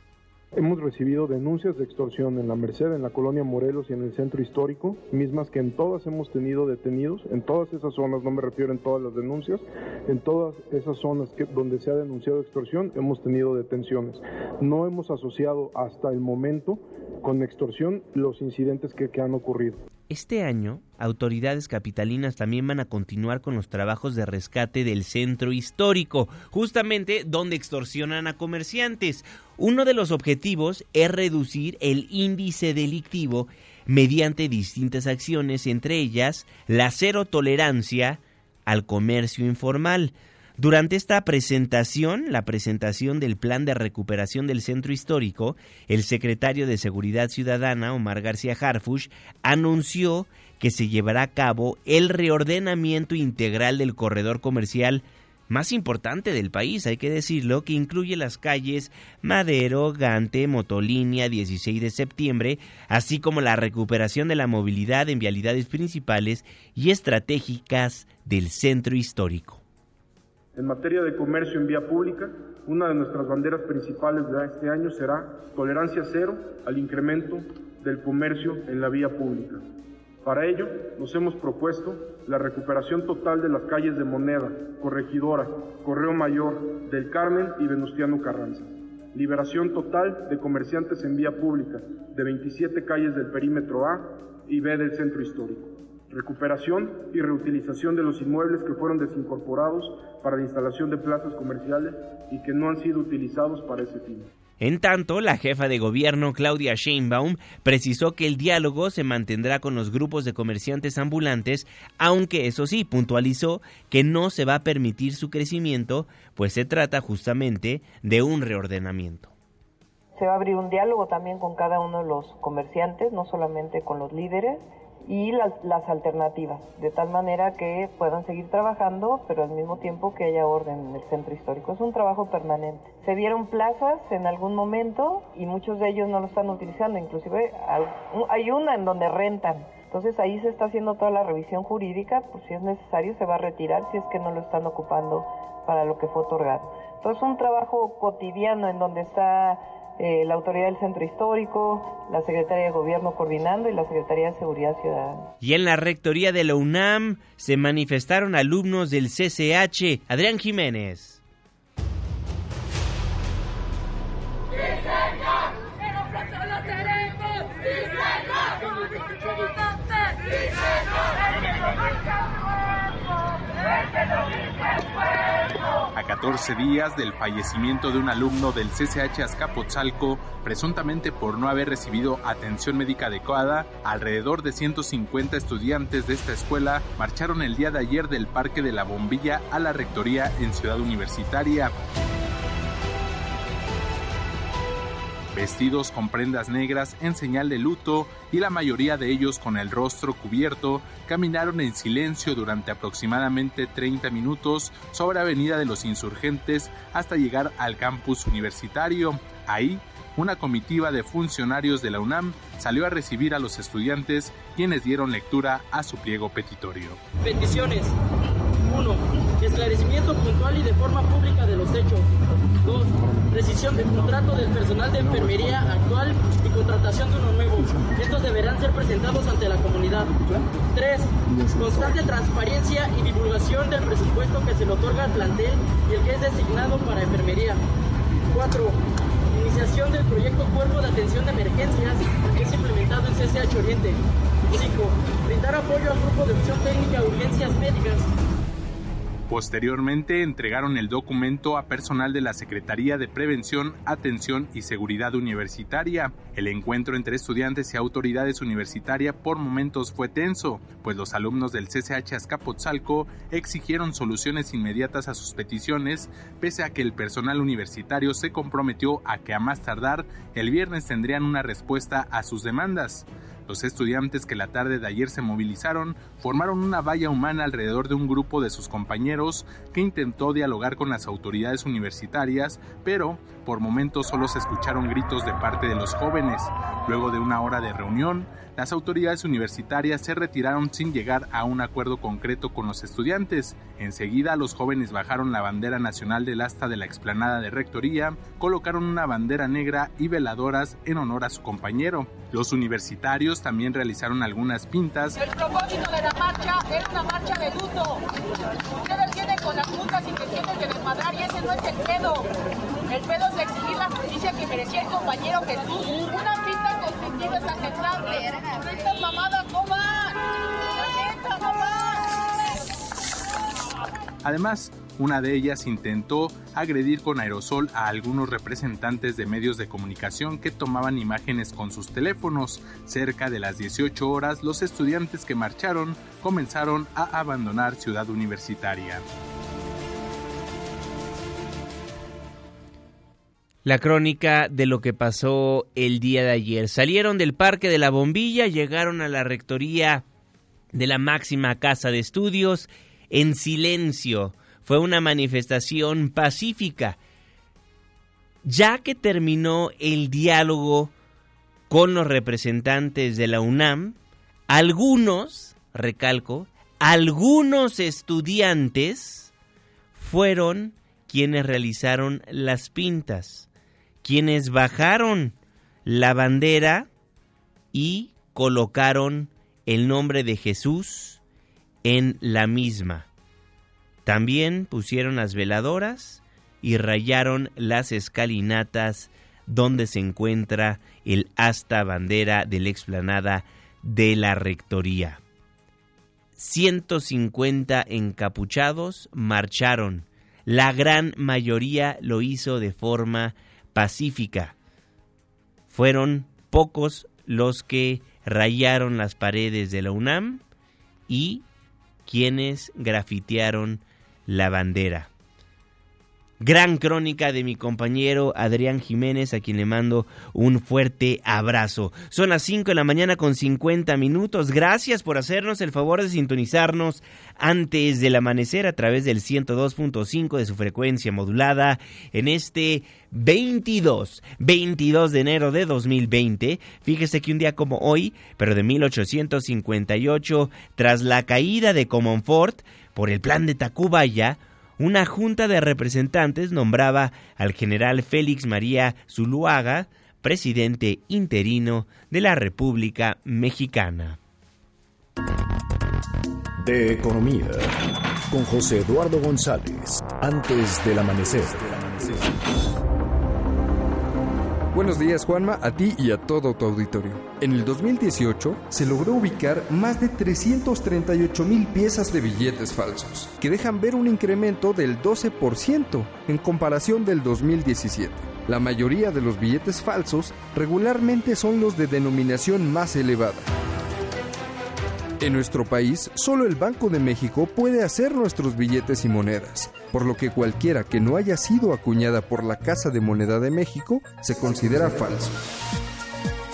[SPEAKER 20] Hemos recibido denuncias de extorsión en la Merced, en la colonia Morelos y en el centro histórico, mismas que en todas hemos tenido detenidos, en todas esas zonas, no me refiero en todas las denuncias, en todas esas zonas que, donde se ha denunciado extorsión hemos tenido detenciones. No hemos asociado hasta el momento con extorsión los incidentes que, que han ocurrido.
[SPEAKER 1] Este año, autoridades capitalinas también van a continuar con los trabajos de rescate del centro histórico, justamente donde extorsionan a comerciantes. Uno de los objetivos es reducir el índice delictivo mediante distintas acciones, entre ellas la cero tolerancia al comercio informal. Durante esta presentación, la presentación del plan de recuperación del centro histórico, el secretario de Seguridad Ciudadana, Omar García Harfush, anunció que se llevará a cabo el reordenamiento integral del corredor comercial más importante del país, hay que decirlo, que incluye las calles Madero, Gante, Motolínea, 16 de septiembre, así como la recuperación de la movilidad en vialidades principales y estratégicas del centro histórico.
[SPEAKER 20] En materia de comercio en vía pública, una de nuestras banderas principales de este año será tolerancia cero al incremento del comercio en la vía pública. Para ello, nos hemos propuesto la recuperación total de las calles de Moneda, Corregidora, Correo Mayor, del Carmen y Venustiano Carranza. Liberación total de comerciantes en vía pública de 27 calles del perímetro A y B del centro histórico recuperación y reutilización de los inmuebles que fueron desincorporados para la instalación de plazas comerciales y que no han sido utilizados para ese fin.
[SPEAKER 1] En tanto, la jefa de gobierno Claudia Sheinbaum precisó que el diálogo se mantendrá con los grupos de comerciantes ambulantes, aunque eso sí, puntualizó que no se va a permitir su crecimiento, pues se trata justamente de un reordenamiento.
[SPEAKER 19] Se va a abrir un diálogo también con cada uno de los comerciantes, no solamente con los líderes, y las, las, alternativas, de tal manera que puedan seguir trabajando, pero al mismo tiempo que haya orden en el centro histórico. Es un trabajo permanente. Se vieron plazas en algún momento y muchos de ellos no lo están utilizando, inclusive hay una en donde rentan. Entonces ahí se está haciendo toda la revisión jurídica, pues si es necesario se va a retirar si es que no lo están ocupando para lo que fue otorgado. Entonces un trabajo cotidiano en donde está eh, la autoridad del centro histórico, la Secretaría de Gobierno coordinando y la Secretaría de Seguridad Ciudadana.
[SPEAKER 1] Y en la rectoría de la UNAM se manifestaron alumnos del CCH. Adrián Jiménez.
[SPEAKER 21] 14 días del fallecimiento de un alumno del CCH Azcapotzalco, presuntamente por no haber recibido atención médica adecuada, alrededor de 150 estudiantes de esta escuela marcharon el día de ayer del Parque de la Bombilla a la Rectoría en Ciudad Universitaria. Vestidos con prendas negras en señal de luto y la mayoría de ellos con el rostro cubierto, caminaron en silencio durante aproximadamente 30 minutos sobre Avenida de los Insurgentes hasta llegar al campus universitario. Ahí, una comitiva de funcionarios de la UNAM salió a recibir a los estudiantes quienes dieron lectura a su pliego petitorio.
[SPEAKER 22] Peticiones. 1. Esclarecimiento puntual y de forma pública de los hechos. 2. Rescisión del contrato del personal de enfermería actual y contratación de uno nuevo. Estos deberán ser presentados ante la comunidad. 3. Constante transparencia y divulgación del presupuesto que se le otorga al plantel y el que es designado para enfermería. 4. Iniciación del proyecto Cuerpo de Atención de Emergencias que es implementado en CCH Oriente. 5. Brindar apoyo al grupo de opción técnica urgencias médicas
[SPEAKER 21] Posteriormente entregaron el documento a personal de la Secretaría de Prevención, Atención y Seguridad Universitaria. El encuentro entre estudiantes y autoridades universitarias por momentos fue tenso, pues los alumnos del CCH Azcapotzalco exigieron soluciones inmediatas a sus peticiones, pese a que el personal universitario se comprometió a que a más tardar el viernes tendrían una respuesta a sus demandas. Los estudiantes que la tarde de ayer se movilizaron formaron una valla humana alrededor de un grupo de sus compañeros que intentó dialogar con las autoridades universitarias, pero por momentos solo se escucharon gritos de parte de los jóvenes. Luego de una hora de reunión, las autoridades universitarias se retiraron sin llegar a un acuerdo concreto con los estudiantes. Enseguida los jóvenes bajaron la bandera nacional del asta de la explanada de rectoría, colocaron una bandera negra y veladoras en honor a su compañero. Los universitarios también realizaron algunas pintas.
[SPEAKER 23] El propósito de la marcha era una marcha de luto. Ustedes vienen con las multas y que tienen que desmadrar y ese no es el pedo el pedo de exigir la justicia que merecía el compañero Jesús. Una pinta constructiva es aceptable. Estas mamadas no. La.
[SPEAKER 21] Además, una de ellas intentó agredir con aerosol a algunos representantes de medios de comunicación que tomaban imágenes con sus teléfonos. Cerca de las 18 horas, los estudiantes que marcharon comenzaron a abandonar Ciudad Universitaria.
[SPEAKER 1] La crónica de lo que pasó el día de ayer. Salieron del Parque de la Bombilla, llegaron a la rectoría de la máxima casa de estudios en silencio. Fue una manifestación pacífica, ya que terminó el diálogo con los representantes de la UNAM, algunos, recalco, algunos estudiantes fueron quienes realizaron las pintas, quienes bajaron la bandera y colocaron el nombre de Jesús en la misma. También pusieron las veladoras y rayaron las escalinatas donde se encuentra el asta bandera de la explanada de la rectoría. 150 encapuchados marcharon. La gran mayoría lo hizo de forma pacífica. Fueron pocos los que rayaron las paredes de la UNAM y quienes grafitearon la bandera. Gran crónica de mi compañero Adrián Jiménez, a quien le mando un fuerte abrazo. Son las 5 de la mañana con 50 minutos. Gracias por hacernos el favor de sintonizarnos antes del amanecer a través del 102.5 de su frecuencia modulada en este 22, 22 de enero de 2020. Fíjese que un día como hoy, pero de 1858, tras la caída de Comonfort, por el plan de Tacubaya, una junta de representantes nombraba al general Félix María Zuluaga presidente interino de la República Mexicana.
[SPEAKER 24] De Economía, con José Eduardo González, antes del amanecer.
[SPEAKER 25] Buenos días Juanma, a ti y a todo tu auditorio. En el 2018 se logró ubicar más de 338 mil piezas de billetes falsos, que dejan ver un incremento del 12% en comparación del 2017. La mayoría de los billetes falsos regularmente son los de denominación más elevada. En nuestro país, solo el Banco de México puede hacer nuestros billetes y monedas, por lo que cualquiera que no haya sido acuñada por la Casa de Moneda de México se considera falso.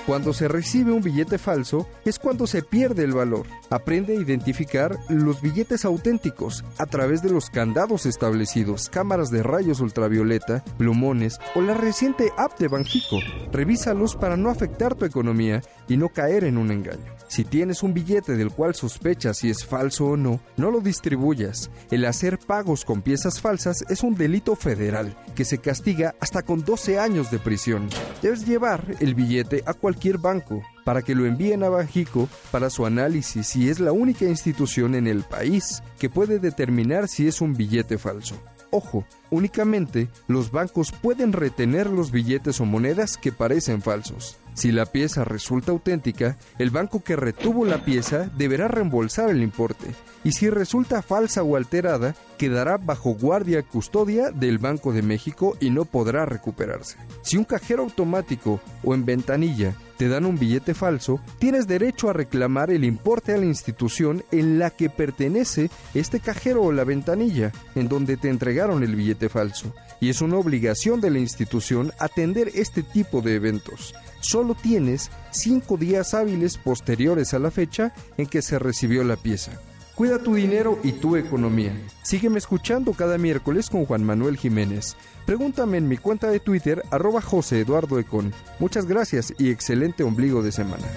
[SPEAKER 25] Cuando se recibe un billete falso es cuando se pierde el valor. Aprende a identificar los billetes auténticos a través de los candados establecidos, cámaras de rayos ultravioleta, plumones o la reciente app de Banjico. Revísalos para no afectar tu economía y no caer en un engaño. Si tienes un billete del cual sospechas si es falso o no, no lo distribuyas. El hacer pagos con piezas falsas es un delito federal que se castiga hasta con 12 años de prisión. Debes llevar el billete a cualquier banco para que lo envíen a Banjico para su análisis y es la única institución en el país que puede determinar si es un billete falso. Ojo, únicamente los bancos pueden retener los billetes o monedas que parecen falsos. Si la pieza resulta auténtica, el banco que retuvo la pieza deberá reembolsar el importe. Y si resulta falsa o alterada, quedará bajo guardia custodia del Banco de México y no podrá recuperarse. Si un cajero automático o en ventanilla te dan un billete falso, tienes derecho a reclamar el importe a la institución en la que pertenece este cajero o la ventanilla, en donde te entregaron el billete falso. Y es una obligación de la institución atender este tipo de eventos. Solo tienes cinco días hábiles posteriores a la fecha en que se recibió la pieza. Cuida tu dinero y tu economía. Sígueme escuchando cada miércoles con Juan Manuel Jiménez. Pregúntame en mi cuenta de Twitter, arroba José Eduardo Econ. Muchas gracias y excelente ombligo de semana.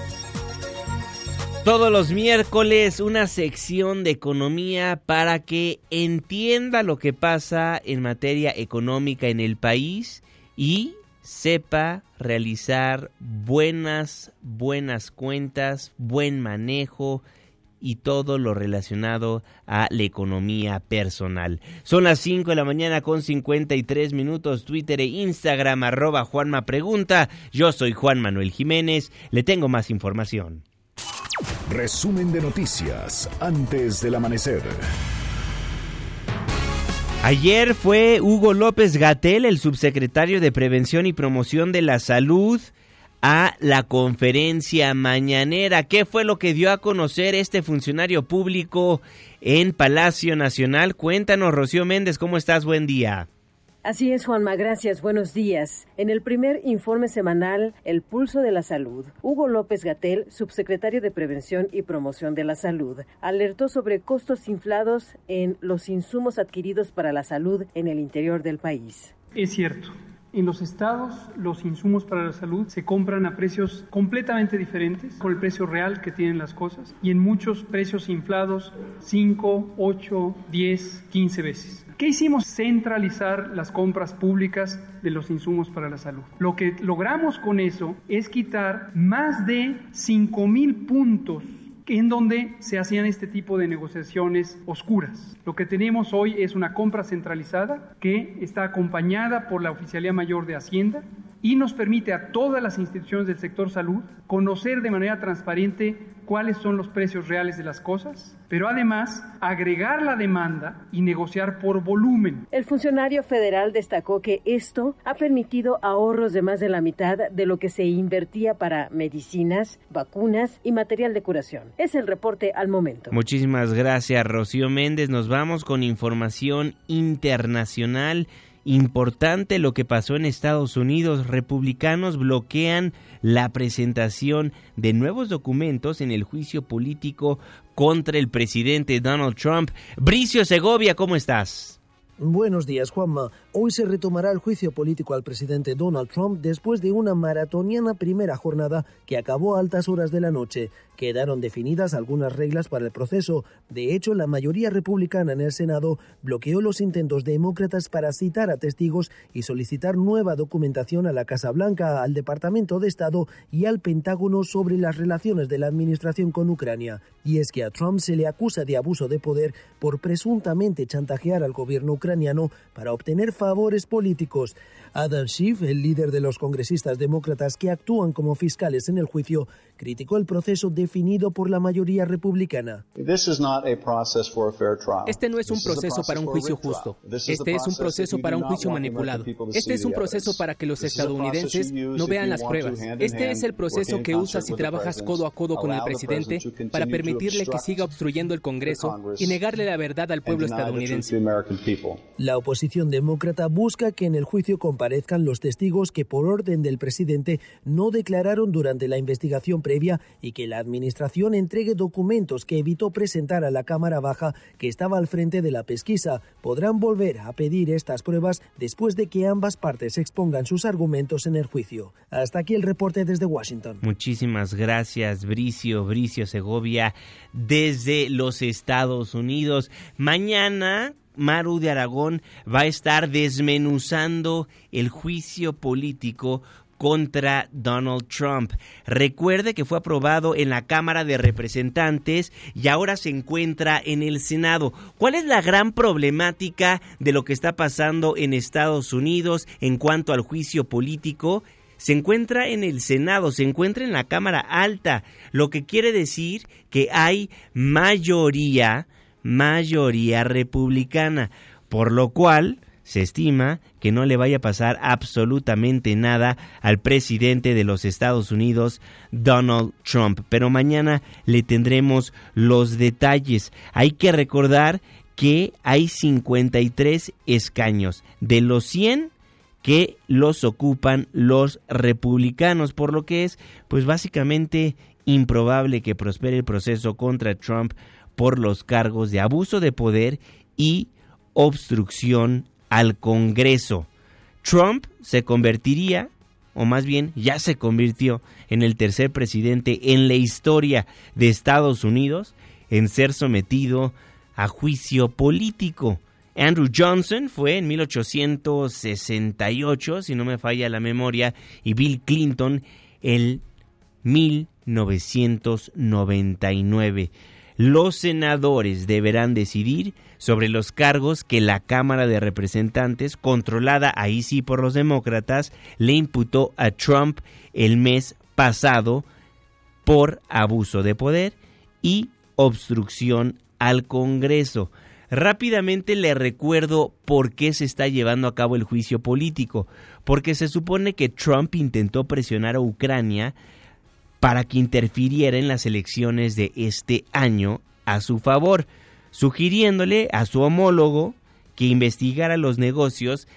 [SPEAKER 1] Todos los miércoles una sección de economía para que entienda lo que pasa en materia económica en el país y sepa realizar buenas, buenas cuentas, buen manejo, y todo lo relacionado a la economía personal. Son las 5 de la mañana con 53 minutos, Twitter e Instagram arroba Juanma Pregunta. Yo soy Juan Manuel Jiménez, le tengo más información.
[SPEAKER 24] Resumen de noticias antes del amanecer.
[SPEAKER 1] Ayer fue Hugo López Gatel, el subsecretario de Prevención y Promoción de la Salud, a la conferencia mañanera. ¿Qué fue lo que dio a conocer este funcionario público en Palacio Nacional? Cuéntanos, Rocío Méndez, ¿cómo estás? Buen día.
[SPEAKER 26] Así es, Juanma, gracias. Buenos días. En el primer informe semanal, El Pulso de la Salud, Hugo López Gatel, subsecretario de Prevención y Promoción de la Salud, alertó sobre costos inflados en los insumos adquiridos para la salud en el interior del país.
[SPEAKER 23] Es cierto. En los estados, los insumos para la salud se compran a precios completamente diferentes por el precio real que tienen las cosas y en muchos precios inflados 5, 8, 10, 15 veces. ¿Qué hicimos? Centralizar las compras públicas de los insumos para la salud. Lo que logramos con eso es quitar más de 5 mil puntos en donde se hacían este tipo de negociaciones oscuras. Lo que tenemos hoy es una compra centralizada que está acompañada por la Oficialía Mayor de Hacienda y nos permite a todas las instituciones del sector salud conocer de manera transparente cuáles son los precios reales de las cosas, pero además agregar la demanda y negociar por volumen.
[SPEAKER 26] El funcionario federal destacó que esto ha permitido ahorros de más de la mitad de lo que se invertía para medicinas, vacunas y material de curación. Es el reporte al momento.
[SPEAKER 1] Muchísimas gracias, Rocío Méndez. Nos vamos con información internacional importante lo que pasó en Estados Unidos. Republicanos bloquean la presentación de nuevos documentos en el juicio político contra el presidente Donald Trump. Bricio Segovia, ¿cómo estás?
[SPEAKER 27] Buenos días, Juanma. Hoy se retomará el juicio político al presidente Donald Trump después de una maratoniana primera jornada que acabó a altas horas de la noche. Quedaron definidas algunas reglas para el proceso. De hecho, la mayoría republicana en el Senado bloqueó los intentos demócratas para citar a testigos y solicitar nueva documentación a la Casa Blanca, al Departamento de Estado y al Pentágono sobre las relaciones de la administración con Ucrania. Y es que a Trump se le acusa de abuso de poder por presuntamente chantajear al gobierno ucraniano para obtener favores políticos. Adam Schiff, el líder de los congresistas demócratas que actúan como fiscales en el juicio, criticó el proceso definido por la mayoría republicana.
[SPEAKER 28] Este no es un proceso para un juicio justo. Este es un proceso para un juicio manipulado. Este es un proceso para que los estadounidenses no vean las pruebas. Este es el proceso que usas y trabajas codo a codo con el presidente para permitirle que siga obstruyendo el Congreso y negarle la verdad al pueblo estadounidense.
[SPEAKER 27] La oposición demócrata busca que en el juicio comparezcan los testigos que por orden del presidente no declararon durante la investigación previa y que la administración entregue documentos que evitó presentar a la Cámara Baja que estaba al frente de la pesquisa. Podrán volver a pedir estas pruebas después de que ambas partes expongan sus argumentos en el juicio. Hasta aquí el reporte desde Washington.
[SPEAKER 1] Muchísimas gracias, Bricio, Bricio Segovia, desde los Estados Unidos. Mañana Maru de Aragón va a estar desmenuzando el juicio político contra Donald Trump. Recuerde que fue aprobado en la Cámara de Representantes y ahora se encuentra en el Senado. ¿Cuál es la gran problemática de lo que está pasando en Estados Unidos en cuanto al juicio político? Se encuentra en el Senado, se encuentra en la Cámara Alta, lo que quiere decir que hay mayoría mayoría republicana, por lo cual se estima que no le vaya a pasar absolutamente nada al presidente de los Estados Unidos, Donald Trump. Pero mañana le tendremos los detalles. Hay que recordar que hay 53 escaños. De los 100 que los ocupan los republicanos, por lo que es pues básicamente improbable que prospere el proceso contra Trump por los cargos de abuso de poder y obstrucción al Congreso. Trump se convertiría, o más bien ya se convirtió, en el tercer presidente en la historia de Estados Unidos en ser sometido a juicio político. Andrew Johnson fue en 1868, si no me falla la memoria, y Bill Clinton en 1999 los senadores deberán decidir sobre los cargos que la Cámara de Representantes, controlada ahí sí por los demócratas, le imputó a Trump el mes pasado por abuso de poder y obstrucción al Congreso. Rápidamente le recuerdo por qué se está llevando a cabo el juicio político, porque se supone que Trump intentó presionar a Ucrania para que interfiriera en las elecciones de este año a su favor, sugiriéndole a su homólogo que investigara los negocios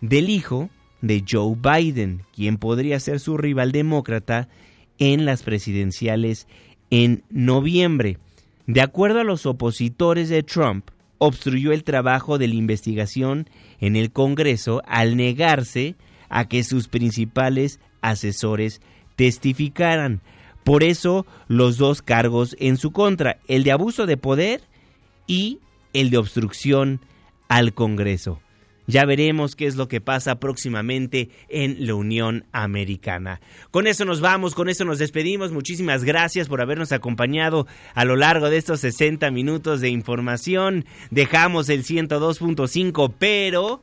[SPEAKER 1] del hijo de Joe Biden, quien podría ser su rival demócrata en las presidenciales en noviembre. De acuerdo a los opositores de Trump, obstruyó el trabajo de la investigación en el Congreso al negarse a que sus principales asesores testificaran. Por eso los dos cargos en su contra, el de abuso de poder y el de obstrucción al Congreso. Ya veremos qué es lo que pasa próximamente en la Unión Americana. Con eso nos vamos, con eso nos despedimos. Muchísimas gracias por habernos acompañado a lo largo de estos 60 minutos de información. Dejamos el 102.5, pero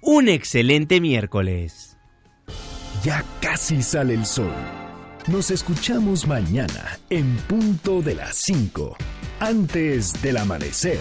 [SPEAKER 1] un excelente miércoles.
[SPEAKER 24] Ya casi sale el sol. Nos escuchamos mañana en punto de las 5, antes del amanecer.